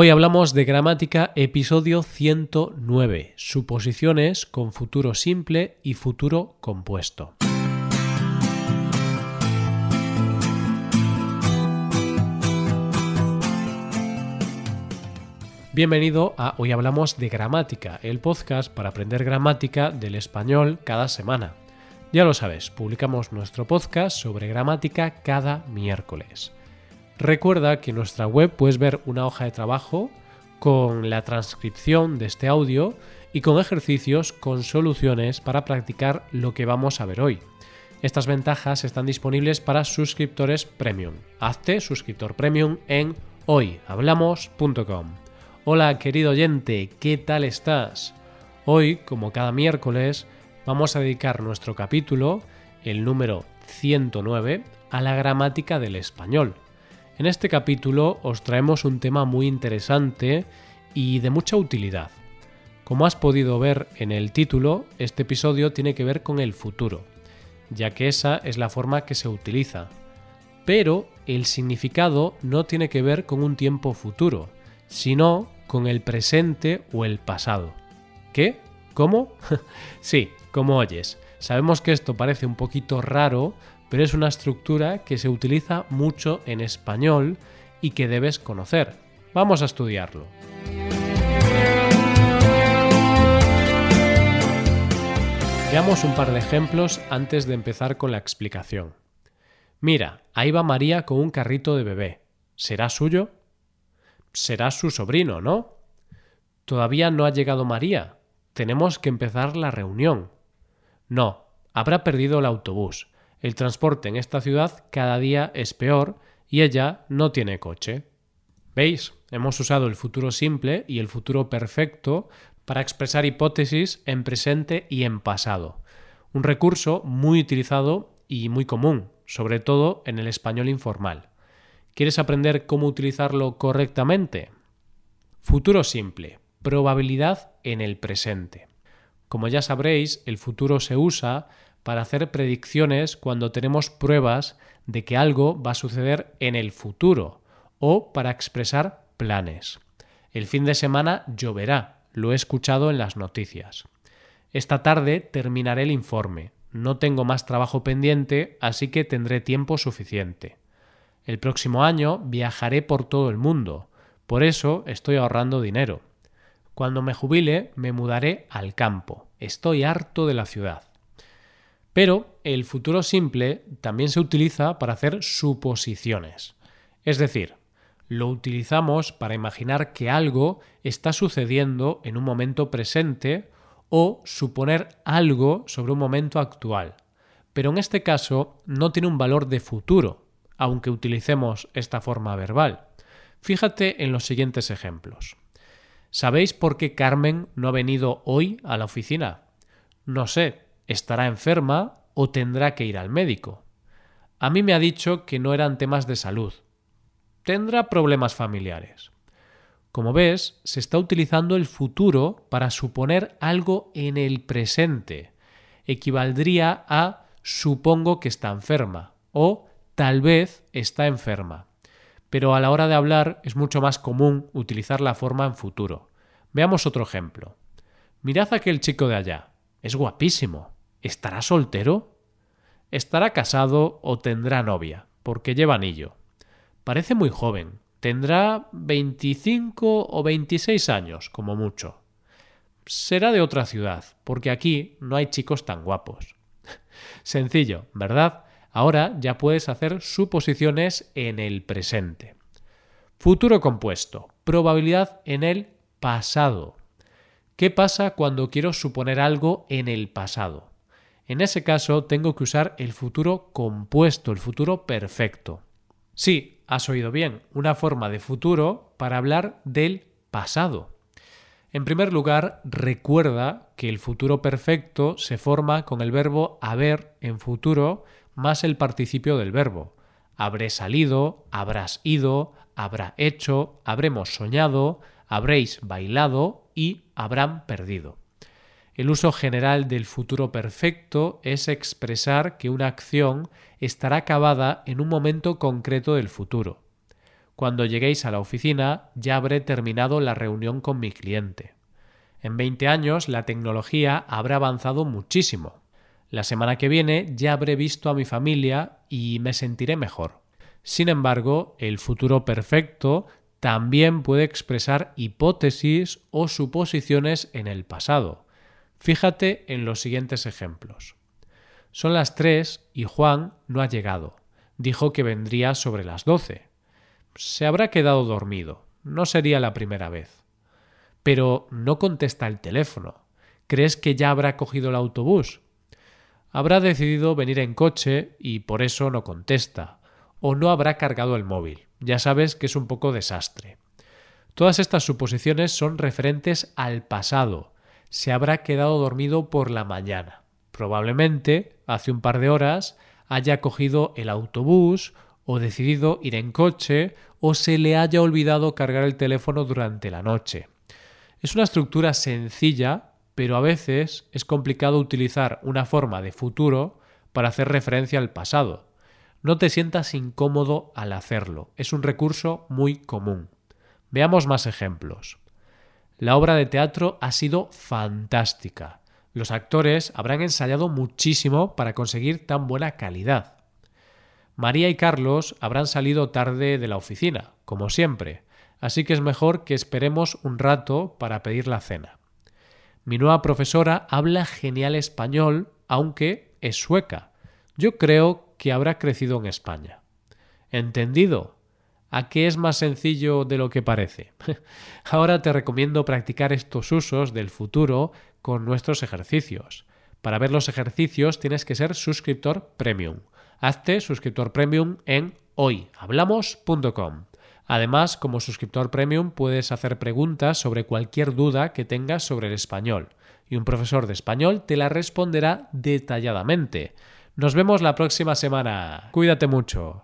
Hoy hablamos de gramática episodio 109, suposiciones con futuro simple y futuro compuesto. Bienvenido a Hoy Hablamos de Gramática, el podcast para aprender gramática del español cada semana. Ya lo sabes, publicamos nuestro podcast sobre gramática cada miércoles. Recuerda que en nuestra web puedes ver una hoja de trabajo con la transcripción de este audio y con ejercicios con soluciones para practicar lo que vamos a ver hoy. Estas ventajas están disponibles para suscriptores premium. Hazte suscriptor premium en hoyhablamos.com. Hola querido oyente, ¿qué tal estás? Hoy, como cada miércoles, vamos a dedicar nuestro capítulo, el número 109, a la gramática del español. En este capítulo os traemos un tema muy interesante y de mucha utilidad. Como has podido ver en el título, este episodio tiene que ver con el futuro, ya que esa es la forma que se utiliza. Pero el significado no tiene que ver con un tiempo futuro, sino con el presente o el pasado. ¿Qué? ¿Cómo? sí, como oyes. Sabemos que esto parece un poquito raro, pero es una estructura que se utiliza mucho en español y que debes conocer. Vamos a estudiarlo. Veamos un par de ejemplos antes de empezar con la explicación. Mira, ahí va María con un carrito de bebé. ¿Será suyo? Será su sobrino, ¿no? Todavía no ha llegado María. Tenemos que empezar la reunión. No, habrá perdido el autobús. El transporte en esta ciudad cada día es peor y ella no tiene coche. ¿Veis? Hemos usado el futuro simple y el futuro perfecto para expresar hipótesis en presente y en pasado. Un recurso muy utilizado y muy común, sobre todo en el español informal. ¿Quieres aprender cómo utilizarlo correctamente? Futuro simple. Probabilidad en el presente. Como ya sabréis, el futuro se usa para hacer predicciones cuando tenemos pruebas de que algo va a suceder en el futuro o para expresar planes. El fin de semana lloverá, lo he escuchado en las noticias. Esta tarde terminaré el informe. No tengo más trabajo pendiente, así que tendré tiempo suficiente. El próximo año viajaré por todo el mundo, por eso estoy ahorrando dinero. Cuando me jubile me mudaré al campo. Estoy harto de la ciudad. Pero el futuro simple también se utiliza para hacer suposiciones. Es decir, lo utilizamos para imaginar que algo está sucediendo en un momento presente o suponer algo sobre un momento actual. Pero en este caso no tiene un valor de futuro, aunque utilicemos esta forma verbal. Fíjate en los siguientes ejemplos. ¿Sabéis por qué Carmen no ha venido hoy a la oficina? No sé, estará enferma o tendrá que ir al médico. A mí me ha dicho que no eran temas de salud. Tendrá problemas familiares. Como ves, se está utilizando el futuro para suponer algo en el presente. Equivaldría a supongo que está enferma o tal vez está enferma. Pero a la hora de hablar es mucho más común utilizar la forma en futuro. Veamos otro ejemplo. Mirad aquel chico de allá. Es guapísimo. ¿Estará soltero? ¿Estará casado o tendrá novia? Porque lleva anillo. Parece muy joven. Tendrá 25 o 26 años, como mucho. Será de otra ciudad, porque aquí no hay chicos tan guapos. Sencillo, ¿verdad? Ahora ya puedes hacer suposiciones en el presente. Futuro compuesto. Probabilidad en el pasado. ¿Qué pasa cuando quiero suponer algo en el pasado? En ese caso tengo que usar el futuro compuesto, el futuro perfecto. Sí, has oído bien, una forma de futuro para hablar del pasado. En primer lugar, recuerda que el futuro perfecto se forma con el verbo haber en futuro más el participio del verbo. Habré salido, habrás ido, habrá hecho, habremos soñado, habréis bailado y habrán perdido. El uso general del futuro perfecto es expresar que una acción estará acabada en un momento concreto del futuro. Cuando lleguéis a la oficina ya habré terminado la reunión con mi cliente. En 20 años la tecnología habrá avanzado muchísimo. La semana que viene ya habré visto a mi familia y me sentiré mejor. Sin embargo, el futuro perfecto también puede expresar hipótesis o suposiciones en el pasado. Fíjate en los siguientes ejemplos. Son las tres y Juan no ha llegado. Dijo que vendría sobre las doce. Se habrá quedado dormido. No sería la primera vez. Pero no contesta el teléfono. ¿Crees que ya habrá cogido el autobús? Habrá decidido venir en coche y por eso no contesta. O no habrá cargado el móvil. Ya sabes que es un poco desastre. Todas estas suposiciones son referentes al pasado. Se habrá quedado dormido por la mañana. Probablemente, hace un par de horas, haya cogido el autobús o decidido ir en coche o se le haya olvidado cargar el teléfono durante la noche. Es una estructura sencilla, pero a veces es complicado utilizar una forma de futuro para hacer referencia al pasado. No te sientas incómodo al hacerlo, es un recurso muy común. Veamos más ejemplos. La obra de teatro ha sido fantástica. Los actores habrán ensayado muchísimo para conseguir tan buena calidad. María y Carlos habrán salido tarde de la oficina, como siempre, así que es mejor que esperemos un rato para pedir la cena. Mi nueva profesora habla genial español, aunque es sueca. Yo creo que habrá crecido en España. ¿Entendido? ¿A qué es más sencillo de lo que parece? Ahora te recomiendo practicar estos usos del futuro con nuestros ejercicios. Para ver los ejercicios tienes que ser suscriptor premium. Hazte suscriptor premium en hoyhablamos.com. Además, como suscriptor premium puedes hacer preguntas sobre cualquier duda que tengas sobre el español y un profesor de español te la responderá detalladamente. Nos vemos la próxima semana. Cuídate mucho.